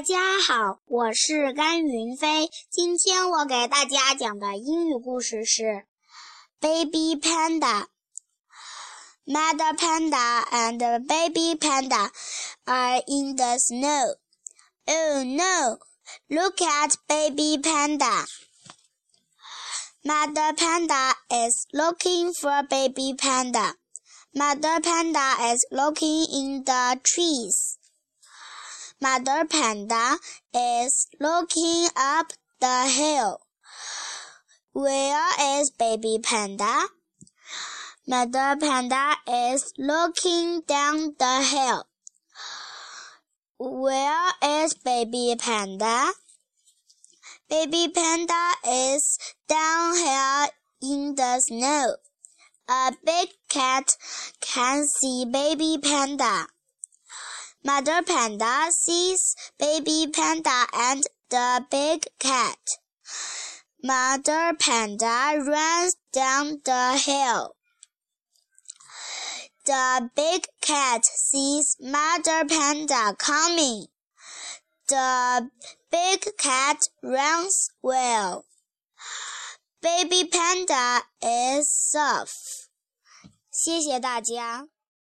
大家好，我是甘云飞。今天我给大家讲的英语故事是《Baby Panda》。Mother panda and baby panda are in the snow. Oh no! Look at baby panda. Mother panda is looking for baby panda. Mother panda is looking in the trees. Mother Panda is looking up the hill. Where is Baby Panda? Mother Panda is looking down the hill. Where is Baby Panda? Baby Panda is down here in the snow. A big cat can see Baby Panda. Mother panda sees baby panda and the big cat. Mother panda runs down the hill. The big cat sees Mother panda coming. The big cat runs well. Baby panda is soft. 谢谢大家。